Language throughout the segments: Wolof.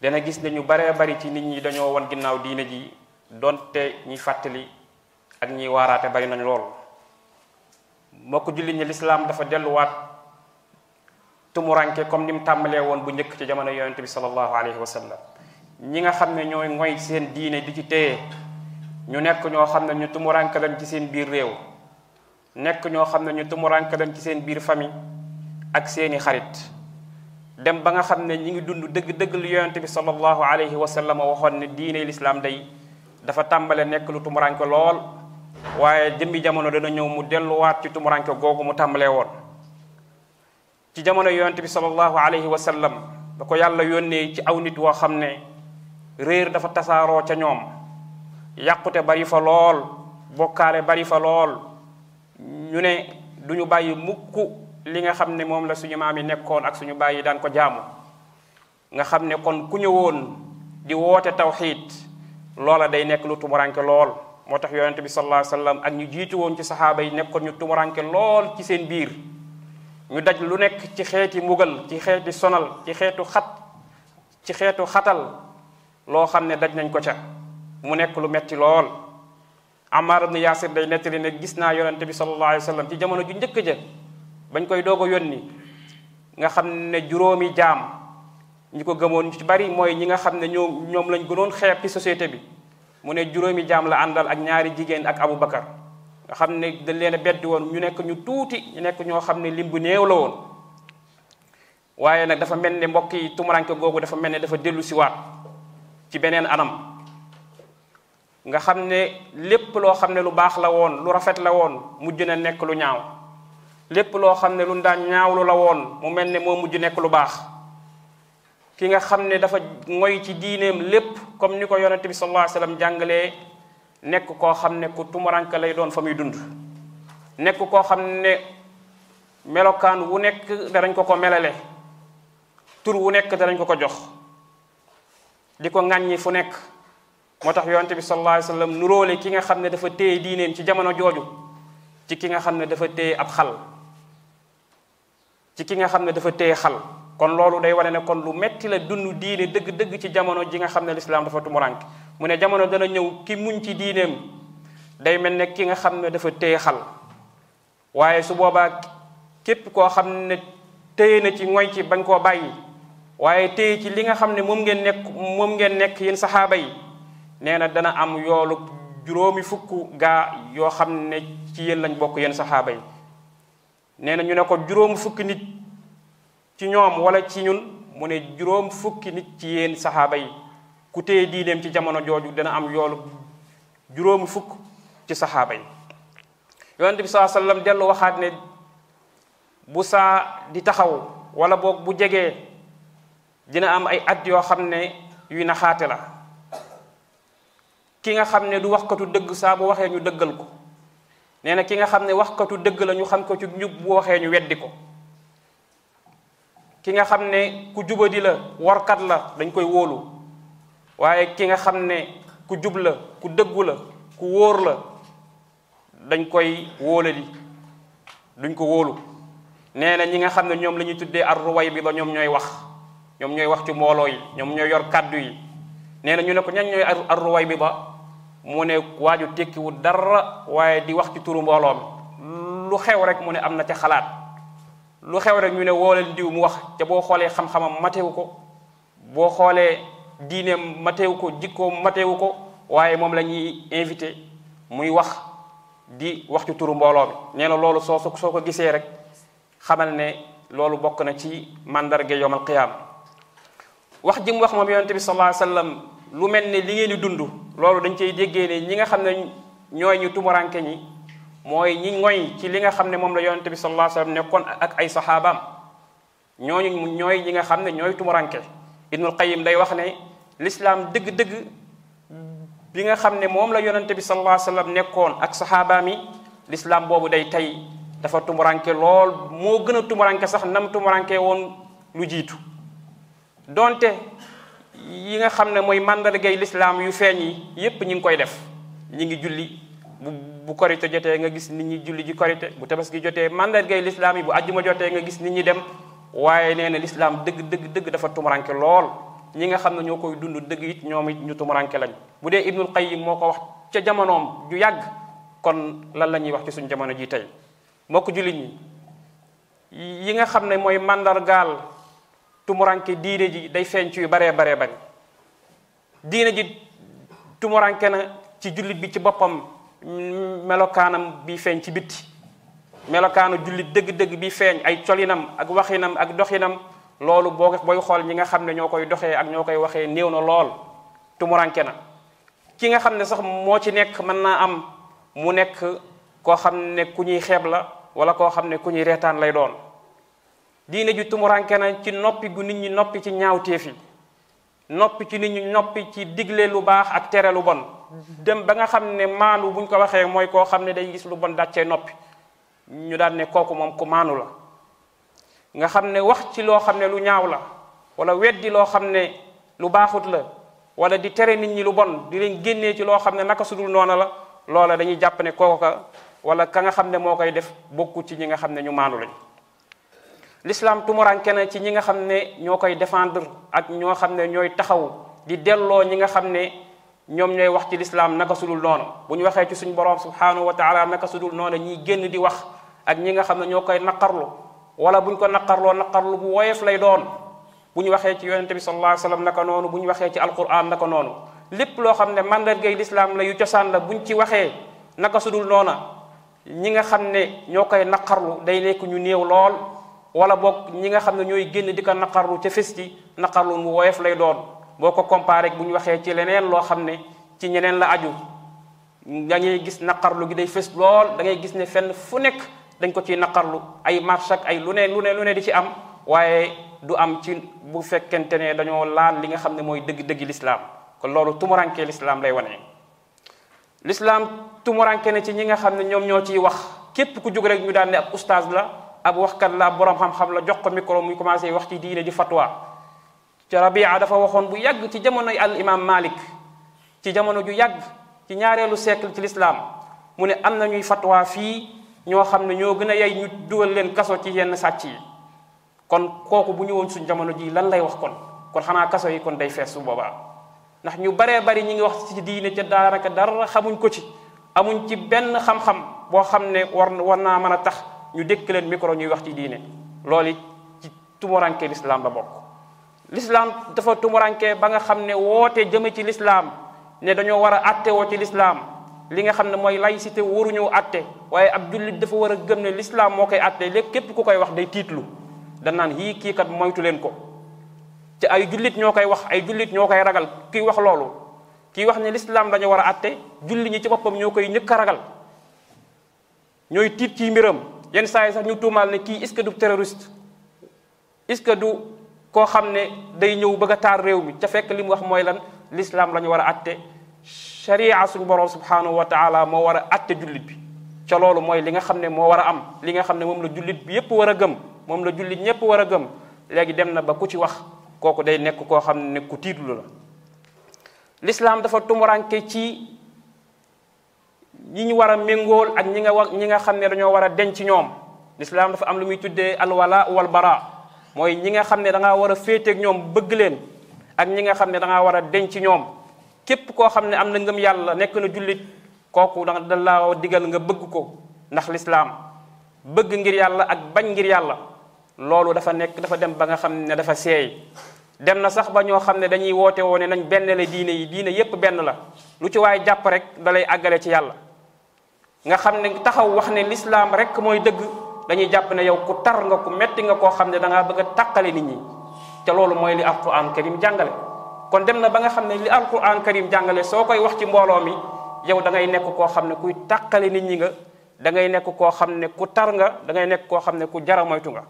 dana gis ne ñu baree bari ci nit ñi dañoo won ginnaaw diine ji donte ñi fàttali ak ñiy waaraate bari nañ lool mbokk jullit ñi lislaam dafa delluwaat tumuranke comme ni mu tàmbalee woon bu njëkk ci jamono yonente bi sallallahu alayhi wa sallam ñi nga xam ne ñooy ngoy seen diine di ci téye ñu nekk ñoo xam ne ñu tumuranke lañ ci seen biir réew nekk ñoo xam ne ñu tumurank lañ ci seen biir famille ak seeni xarit dem ba nga xam ne ñi ngi dund dëgg-dëgg lu yonente bi sallallahu alayhi wa sallam waxoon ne diine lislaam day dafa tàmbale nekk lu tumurank lool waaye jëmbi jamono dana ñëw mu delluwaat ci tumurank googu mu tàmbalee woon ci jamono yonent bi sallallahu alayhi wa sallam ba ko yàlla yónnee ci aw nit woo xam ne réer dafa tasaaroo ca ñoom yàqute bari fa lool bokkaale bari fa lool ñu ne du ñu bàyyi mukk li nga xam ne moom la suñu maam yi nekkoon ak suñu bàyyi daan ko jaamu nga xam ne kon ku ñëwoon di woote tawxiid loola day nekk lu tumuranke lool moo tax yonente bi sallallahu alayhi wasallam ak ñu jiitu woon ci saxaaba yi nekkoon ñu tumuranke lool ci seen biir ñu daj lu nekk ci xeeti mbugal ci xeeti sonal ci xeetu xat ci xeetu xatal loo xam ne daj nañ ko ca mu nekk lu metti lool Ammaar ibn Yaasir day nettali ne gis naa yonente bi sallallahu alayhi wa sallam ci jamono ju njëkk ja bañ koy doog a yónni nga xam ne juróomi jaam ñi ko gëmoon ñu ci bari mooy ñi nga xam ne ñoo ñoom lañ gënoon xeeb ci société bi mu ne juróomi jaam la àndal ak ñaari jigéen ak Abu Bakar nga xam ne dañ leen a beddi woon ñu nekk ñu tuuti ñu nekk ñoo xam ne lim bu néew la woon waaye nag dafa mel ni mbokk yi tumuranke googu dafa mel ni dafa dellu si waat ci beneen anam nga xam ne lépp loo xam ne lu baax la woon lu rafet la woon mujj na nekk lu ñaaw lépp loo xam ne lu daan ñaawlu la woon mu mel ne moo mujj nekk lu baax ki nga xam ne dafa ngoy ci diineem lépp comme ni ko yonent bi sallallahu alayhi wasallam jàngalee nekk koo xam ne ku tumuranke lay doon fa muy dund nekk koo xam ne melokaan wu nekk danañ ko ko melale tur wu nekk danañ ko ko jox di ko ŋàññi fu nekk moo tax yonente bi sallallahu alayhi wa sallam nuróole ki nga xam ne dafa téye diineem ci jamono jooju ci ki nga xam ne dafa téye ab xal ci ki nga xam ne dafa téye xal kon loolu day wane ne kon lu metti la dund diine dëgg-dëgg ci jamono ji nga xam ne lislaam dafa tumurank mu ne jamono dana ñëw ki muñ ci diineem day mel ne ki nga xam ne dafa téye xal waaye su boobaa képp koo xam ne téye na ci ngoy ci bañ koo bàyyi waaye téye ci li nga xam ne moom ngeen nekk moom ngeen nekk yéen saxaaba yi nee na dana am yoolu juróomi fukk gaa yoo xam ne ci yéen lañ bokk yéen saxaaba yi nee na ñu ne ko juróom fukki nit ci ñoom wala ci ñun mu ne juróom fukki nit ci yéen saxaaba yi ku téye diineem ci jamono jooju dana am yoolu juróomi fukk ci saxaaba yi yonent bi saa sallam dellu waxaat ne bu saa di taxaw wala boog bu jegee dina am ay at yoo xam ne yuy naxaate la ki nga xam ne du waxkatu dëgg saa bu waxee ñu dëggal ko nee na ki nga xam ne waxkatu dëgg la ñu xam ko ci njub bu waxee ñu weddi ko ki nga xam ne ku jubadi la warkat la dañ koy wóolu waaye ki nga xam ne ku jub la ku dëggu la ku wóor la dañ koy wóolali duñ ko wóolu nee na ñi nga xam ne ñoom la ñuy tuddee ar ruway bi la ñoom ñooy wax ñoom ñooy wax ci mbooloo yi ñoom ñooy yor kàddu yi nee na ñu ne ko ñan ñooy ar ruway bi ba mu ne waaju tekkiwu dara waaye di wax ci turu mbooloo mi lu xew rek mu ne am na ca xalaat lu xew rek ñu ne woo leen diw mu wax te boo xoolee xam-xamam matewu ko boo xoolee diineem matewu ko jikkoom matewu ko waaye moom la ñuy invité muy wax di wax ci turu mbooloo mi nee na loolu soo soo ko gisee rek xamal ne loolu bokk na ci màndarga yowmal qiyaam wax ji mu wax moom yonente bi sallallahu alayhi wasallam lu mel ne li ngeen di dund loolu dañ cay déggee ne ñi nga xam ne ñooy ñu tumuranke ñi mooy ñi ngoy ci li nga xam ne moom la yonente bi sallallahu alayhi wasallam nekkoon ak ay saxaabaam ñooñu ñooy ñi nga xam ne ñooy tumuranke ibnul qayim day wax ne l'islam dëgg-dëgg bi nga xam ne moom la yonente bi sallallahu alayhi wa sallam nekkoon ak saxaabaam yi lislaam boobu day tey dafa tumuranke lool moo gën a tumuranke sax nam tumuranke woon lu jiitu donte yi nga xam ne mooy màndargay lislaam yu feeñ yi yépp ñi ngi koy def ñi ngi julli bu bu korite jotee nga gis nit ñi julli ji korite bu tabaski jotee màndargay lislaam yi bu ajjuma jotee nga gis nit ñi dem waaye nee na lislaam dëgg dëgg dëgg dafa tumuranke lool ñi nga xam ne ñoo koy dund dëgg it ñoom it ñu tumuranke lañ bu dee ibnul qayim moo ko wax ca jamonoom ju yàgg kon lan la ñuy wax ci suñu jamono ji tey mbokk jullit ñi yi nga xam ne mooy màndargaal tumuranke diine ji day feeñ ci yu baree baree bari diina ji tumuranke na ci jullit bi ci boppam melokaanam bi feeñ ci bitti melokaanu jullit dëgg-dëgg bi feeñ ay colinam ak waxinam ak doxinam loolu boo booy xool ñi nga xam ne ñoo koy doxee ak ñoo koy waxee néew na lool tumuranke na ki nga xam ne sax moo ci nekk mën naa am mu nekk koo xam ne ku ñuy xeeb la wala koo xam ne ku ñuy reetaan lay doon diine ju tumuranke na ci noppi gu nit ñi noppi ci ñaawteef yi noppi ci li ñu noppi ci digle lu baax ak tere lu bon dem ba nga xam ne maanu buñ ko waxee mooy koo xam ne day gis lu bon dàccee noppi ñu daan ne kooku moom ku maanu la nga xam ne wax ci loo xam ne lu ñaaw la wala weddi loo xam ne lu baaxut la wala di tere nit ñi lu bon di leen génnee ci loo xam ne naka sudul noona la loola dañuy jàpp ne kooka wala ka nga xam ne moo koy def bokku ci ñi nga xam ne ñu maanu lañ l'islam tumuranke na ci ñi nga xam ne ñoo koy défendre ak ñoo xam ne ñooy taxaw di delloo ñi nga xam ne ñoom ñooy wax ci l'islam naka sudul noonu bu ñu waxee ci suñu borom subhanahu wa taala naka sudul noonu ñiy génn di wax ak ñi nga xam ne ñoo koy naqarlu wala bu ñu ko naqarloo naqarlu bu woyof lay doon bu ñu waxee ci yonente bi sallallahu alayhi wasallam naka noonu bu ñu waxee ci alquran naka noonu lépp loo xam ne mandargay l'islam la yu cosaan la buñ ci waxee naka sudul noona ñi nga xam ne ñoo koy naqarlu day nekk ñu néew lool wala boog ñi nga xam ne ñooy génn di ko naqarlu ca fés ci naqarlu mu woyof lay doon boo ko comparé bu ñu waxee ci leneen loo xam ne ci ñeneen la aju da ngay gis naqarlu gi day fés lool da ngay gis ne fenn fu nekk dañ ko ciy naqarlu ay marche ak ay lu ne lu ne lu ne di ci am waaye du am ci bu fekkente ne dañoo laal li nga xam ne mooy dëgg-dëgg lislaam kon loolu tumurankee lislaam lay wane lislaam tumuranke ne ci ñi nga xam ne ñoom ñoo ciy wax képp ku jóg rek ñu daan ne ab ustaas la ab waxkat la ab borom xam-xam la jox ko micro muy commencé wax ci diine ji fatwa ci rabia dafa waxoon bu yàgg ci jamono al imam malik ci jamono ju yàgg ci ñaareelu siècle ci lislaam mu ne am na ñuy fatwa fii ñoo xam ne ñoo gën a yay ñu dugal leen kaso ci yenn sàcc yi kon kooku bu ñëwoon suñ jamono ji lan lay wax kon kon xanaa kaso yi kon day fees su boobaa ndax ñu baree bari ñi ngi wax ci diine ca daanaka dara xamuñ ko ci amuñ ci benn xam-xam boo xam ne war war naa mën a tax ñu dékk leen micro ñuy wax ci diine loolu ci tumuranke lislaam la bokk lislaam dafa tumuranke ba nga xam ne woote jëme ci lislaam ne dañoo war a atte woo ci lislaam li nga xam ne mooy laïcité waruñoo atte waaye ab jullit dafa war a gëm ne lislaam moo koy atte léegi képp ku koy wax day tiitlu danaan yii kii kat moytu leen ko te ay jullit ñoo koy wax ay jullit ñoo koy ragal kiy wax loolu kiy wax ne lislaam dañu war a atte julli ñi ci boppam ñoo koy ñëkk a ragal ñooy tiit ciy mbiram yenn saa yi sax ñu tuumaal ne kii est-ce que du terroriste est-ce que du koo xam ne day ñëw bëgg a taar réew mi ca fekk li mu wax mooy lan l'islam la ñu war a atte sharia suñu borom subhanahu wa taala moo war a atte jullit bi ca loolu mooy li nga xam ne moo war a am li nga xam ne moom la jullit bi yépp war a gëm moom la jullit ñépp war a gëm léegi dem na ba ku ci wax kooku day nekk koo xam ne ku tiitlu la l'islam dafa tumuranke ci ñi ñu war a méngool ak ñi nga wax ñi nga xam ne dañoo war a denc ñoom lislaam dafa am lu muy tuddee alwala wal bara mooy ñi nga xam ne da ngaa war a féeteeg ñoom bëgg leen ak ñi nga xam ne da ngaa war a denc ñoom képp koo xam ne am na ngëm yàlla nekk na jullit kooku da da laa digal nga bëgg ko ndax lislaam bëgg ngir yàlla ak bañ ngir yàlla loolu dafa nekk dafa dem ba nga xam ne dafa seey dem na sax ba ñoo xam ne dañuy woote woone nañ benn la diine yi diine yépp benn la lu ci waaye jàpp rek dalay àggale ci yàlla nga xam ne taxaw wax ne lislaam rek mooy dëgg dañuy jàpp ne yow ku tar nga ku metti nga koo xam ne dangaa bëgg a tàqale nit ñi te loolu mooy li alquran karim jàngale kon dem na ba nga xam ne li alquran karim jàngale soo koy wax ci mbooloo mi yow da ngay nekk koo xam ne kuy tàqale nit ñi nga da ngay nekk koo xam ne ku tar nga da ngay nekk koo xam ne ku jara moytu nga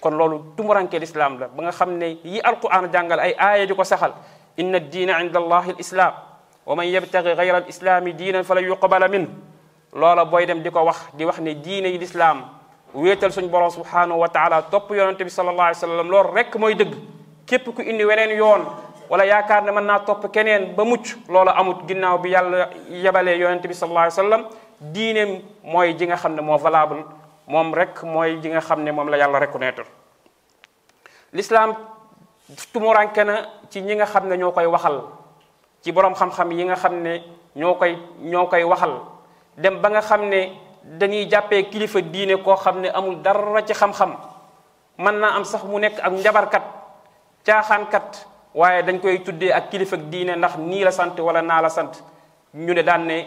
kon loolu tumuranke lislaam la ba nga xam ne yi alquran jàngal ay aaya di ko saxal inna diina inda allahi al islaam wa man yabtagi gayra al islaami diinan fala yuqbala min loola booy dem di ko wax di wax ne diine yi lislaam wéetal suñ borom subhanahu wa taala topp yonente bi sallallahu alayhi wa sallam loolu rek mooy dëgg képp ku indi weneen yoon wala yaakaar ne mën naa topp keneen ba mucc loola amut ginnaaw bi yàlla yebalee yonente bi sallallahu alayhi wa sallam diineem mooy ji nga xam ne moo valable moom rek mooy ji nga xam ne moom la yàlla reconnaître l'islam tumuranke na ci ñi nga xam ne ñoo koy waxal ci boroom xam-xam yi nga xam ne ñoo koy ñoo koy waxal dem ba nga xam ne dañuy jàppee kilifa diine koo xam ne amul dara ci xam-xam mën naa am sax mu nekk ak njabarkat caaxaankat waaye dañ koy tuddee ak kilifa diine ndax nii la sant wala naa la sant ñu ne daan ne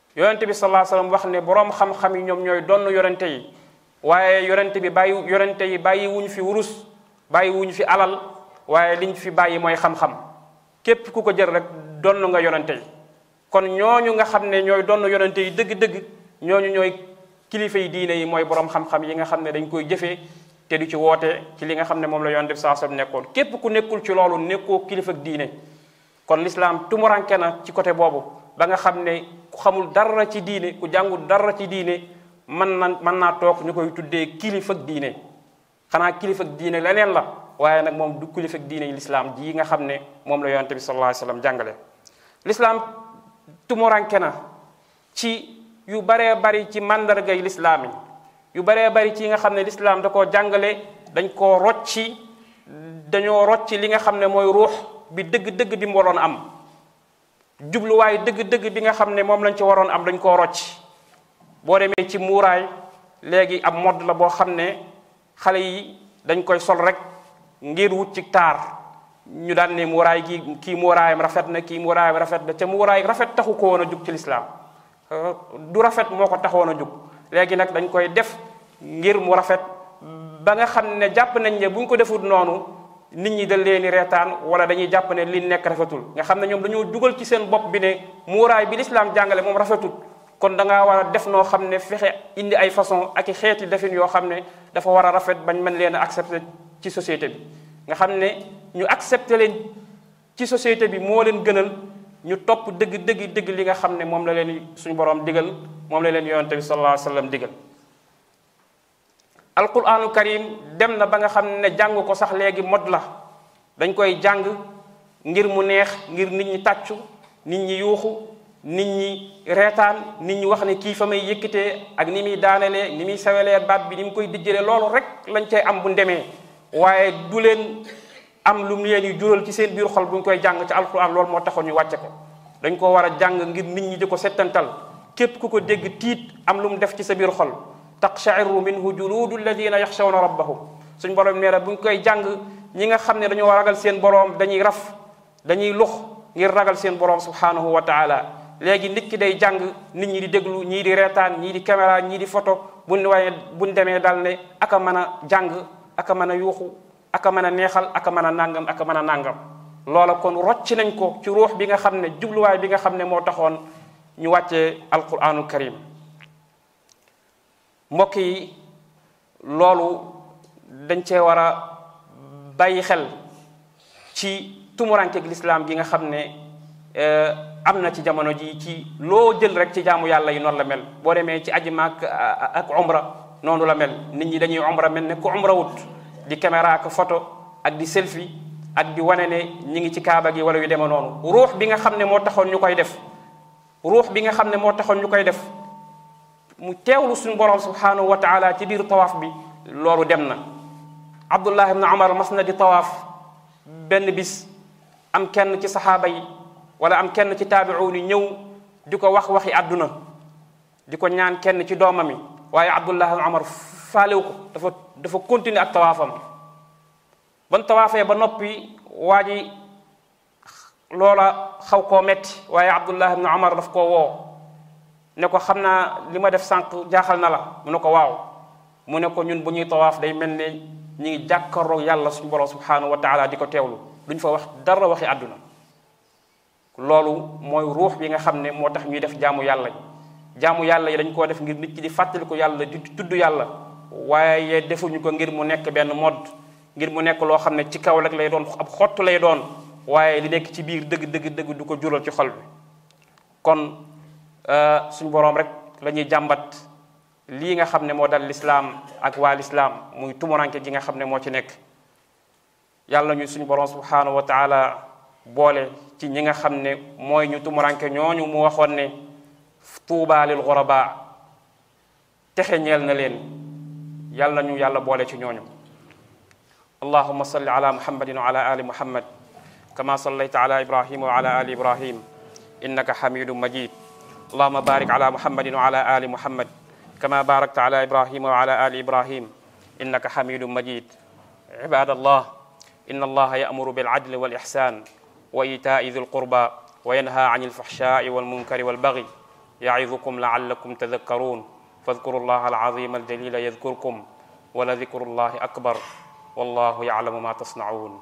yonente bi sallallahu alayhi wasallam wax ne boroom xam-xam yi ñoom ñooy donn yonente yi waaye yonente bi bàyyi yonente yi bàyyi wuñ fi wurus bàyyi wuñ fi alal waaye liñ fi bàyyi mooy xam-xam képp ku ko jël rek donn nga yonente yi kon ñooñu nga xam ne ñooy donn yonente yi dëgg-dëgg ñooñu ñooy kilifa yi diine yi mooy boroom xam-xam yi nga xam ne dañ koy jëfee te du ci woote ci li nga xam ne moom la yonente bi sallallahu alayhi wasallam nekkoon képp ku nekkul ci loolu nekkoo kilifa diine kon lislaam tumuranke na ci côté boobu ba nga xam ne ku xamul dara ci diine ku jàngul dara ci diine mën na mën naa toog ñu koy tuddee kilifa ak diine xanaa kilifa ak diine leneen la waaye nag moom du kilifa ak diine lislaam ji nga xam ne moom la yonante bi sallallahu alayhi wa sallam jàngale lislaam tumuranke na ci yu baree bari ci màndargay lislaam yi yu baree bari ci yi nga xam ne lislaam da koo jàngale dañ koo rocci dañoo rocci li nga xam ne mooy ruux bi dëgg-dëgg bi mu waroon am jubluwaay dëgg-dëgg bi nga xam ne moom lañ ci waroon am dañ koo rocci boo demee ci muuraay léegi ab modd la boo xam ne xale yi dañ koy sol rek ngir wut ci taar ñu daan ne muuraay gi kii muuraayam rafet na kii muuraayam rafet na ca muuraay rafet taxu ko woon a jug ci lislaam euh, du rafet moo ko taxoon a jug léegi nag dañ koy def ngir mu rafet ba nga xam ne jàpp nañ ne bu ñu ko defut noonu nit ñi dañ leen di reetaan wala dañuy jàpp ne li nekk rafetul nga xam ne ñoom dañoo dugal ci seen bopp bi ne muuraay bi lislaam jàngale moom rafetul kon da ngaa war a def noo xam ne fexe indi ay façon ak i xeeti defin yoo xam ne dafa war a rafet bañ mën leen a accepter ci société bi nga xam ne ñu accepter leen ci société bi moo leen gënal ñu topp dëgg dëgg dëgg li nga xam ne moom la leen suñu borom digal moom la leen yonante bi sallallahu alayhi wa sallam digal alquraanu karim dem na ba nga xam ne jàng ko sax léegi mod la dañ koy jàng ngir mu neex ngir nit ñi tàccu nit ñi yuuxu nit ñi reetaan nit ñi wax ne kii fa may yëkkatee ak ni muy daanelee ni muy sewelee baat bi ni mu koy dijjalee loolu rek lañ cay am bu demee waaye du leen am lu mu leen yu jural ci seen biir xol bu ñu koy jàng ci alquran loolu moo taxoon ñu wàcce ko dañ ko war a jàng ngir nit ñi di ko settantal képp ku ko dégg tiit am lu mu def ci sa biir xol taqshairu minhu juludu alladina yaxshawna rabbahum suñ borom nee na bu ñu koy jàng ñi nga xam ne dañoo ragal seen borom dañuy raf dañuy lux ngir ragal seen borom subhanahu wa taala léegi nit ki day jàng nit ñi di déglu ñii di reetaan ñii di caméra ñii di photo buñ waaye buñ demee daal ne aka mën a jàng aka mën a yuuxu aka mën a neexal aka mën a nàngam aka mën a nàngam loola kon rocc nañ ko ci ruux bi nga xam ne jubluwaay bi nga xam ne moo taxoon ñu wàccee alquranul karim mbokk yi loolu dañ cee war a bàyyi xel ci tumurankeeg lislaam gi nga xam ne eh, am na ci jamono ji ci loo jël rek ci jaamu yàlla yi noonu la mel boo demee ci aji maak ak umra noonu la mel nit ñi dañuy umra mel ne ku umra wut di caméra ak photo ak di selfie ak di wane ne ñi ngi ci kaaba gi wala yu demee noonu ruux bi nga xam ne moo taxoon ñu koy def ruux bi nga xam ne moo taxoon ñu koy def mu teewlu suñu borom subhanahu wa taala ci biir tawaaf bi loolu dem na abdullah ibn umar mas na di tawaaf benn bis am kenn ci saxaaba yi wala am kenn ci taabi'un yi ñëw di ko wax waxi àdduna di ko ñaan kenn ci doomam yi waaye abdullah al amar faalewu ko dafa dafa continuer ak tawaafam ban tawaafee ba noppi waa ji loola xaw koo metti waaye abdullah ibn omar daf koo woo ne ko xam naa li ma def sànq jaaxal na la mu ne ko waaw mu ne ko ñun bu ñuy tawaaf day mel ne ñi ngi jàkkaroog yàlla suñu borom subhanahu wa taala di ko teewlu duñ fa wax dara waxi àdduna loolu mooy ruux bi nga xam ne moo tax ñuy def jaamu yàlla yi jaamu yàlla yi dañ koo def ngir nit ki di fàttaliku yàlla di tudd yàlla waaye defuñu ko ngir mu nekk benn modd ngir mu nekk loo xam ne ci kaw rek lay doon ab xottu lay doon waaye li nekk ci biir dëgg dëgg dëgg du ko jural ci xol bi kon euh, suñu boroom rek la ñuy jàmbat lii nga xam ne moo dal lislaam ak waa lislaam muy tumuranke gi nga xam ne moo ci nekk yàlla ñu suñu boroom subhanahu wa taala boole ci ñi nga xam ne mooy ñu tumuranke ñooñu mu waxoon ne tuubaa lil xurabaa texe ñeel na leen yàlla ñu yàlla boole ci ñoñu اللهم صل على محمد وعلى آل محمد كما صليت على إبراهيم وعلى آل إبراهيم إنك حميد مجيد اللهم بارك على محمد وعلى آل محمد كما باركت على إبراهيم وعلى آل إبراهيم إنك حميد مجيد عباد الله إن الله يأمر بالعدل والإحسان وإيتاء ذي القربى وينهى عن الفحشاء والمنكر والبغي يعظكم لعلكم تذكرون فاذكروا الله العظيم الجليل يذكركم ولذكر الله أكبر والله يعلم ما تصنعون